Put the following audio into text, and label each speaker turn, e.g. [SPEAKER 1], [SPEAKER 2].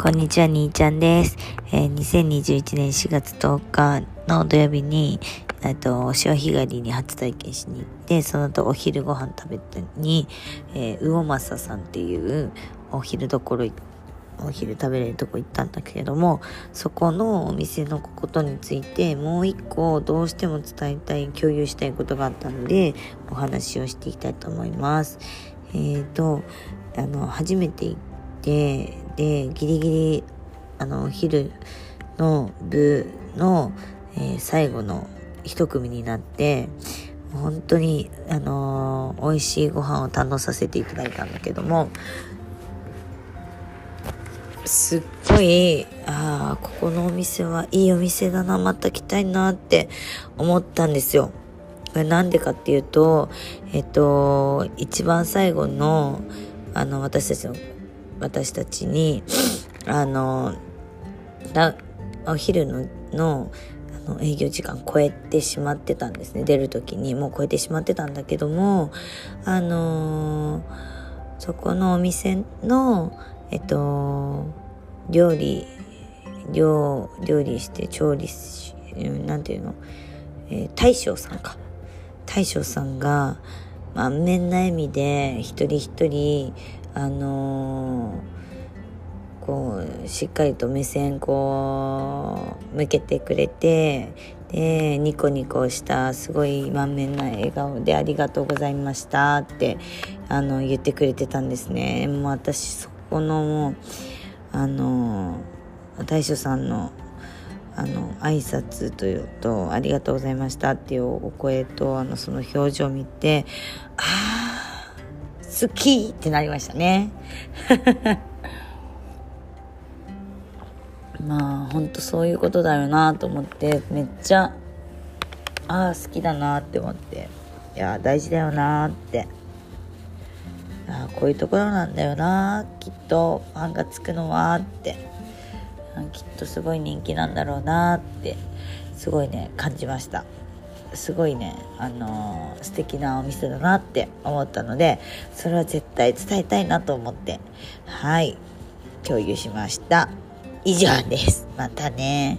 [SPEAKER 1] こんにちは、にーちゃんです。えー、2021年4月10日の土曜日に、えっと、潮干狩りに初体験しに行って、その後お昼ご飯食べたに、えー、魚政さんっていうお昼どころお昼食べれるとこ行ったんだけれども、そこのお店のことについてもう一個どうしても伝えたい、共有したいことがあったので、お話をしていきたいと思います。えっ、ー、と、あの、初めて行って、でギリギリあの昼の部の、えー、最後の一組になって本当にあのー、美味しいご飯を堪能させていただいたんだけどもすっごいああここのお店はいいお店だなまた来たいなって思ったんですよ。これなんでかっていうとえっと一番最後のあの私たちの私たちにあのお昼ののあの営業時間超えてしまってたんですね。出る時にもう超えてしまってたんだけどもあのそこのお店のえっと料理料料理して調理しなんていうの、えー、大将さんか。大将さんが満面な笑みで一人一人あのー、こうしっかりと目線こう向けてくれてでニコニコしたすごい満面な笑顔で「ありがとうございました」ってあの言ってくれてたんですね。もう私そこのもうあの大将さんのあの挨拶というと「ありがとうございました」っていうお声とあのその表情を見てああ好きってなりましたね。まあほんとそういうことだよなと思ってめっちゃああ好きだなって思っていや大事だよなってあこういうところなんだよなきっとファンがつくのはってきっとすごい人気なんだろうなってすごいね感じました。すごいね、あのー、素敵なお店だなって思ったのでそれは絶対伝えたいなと思ってはい共有しました。以上です。またね。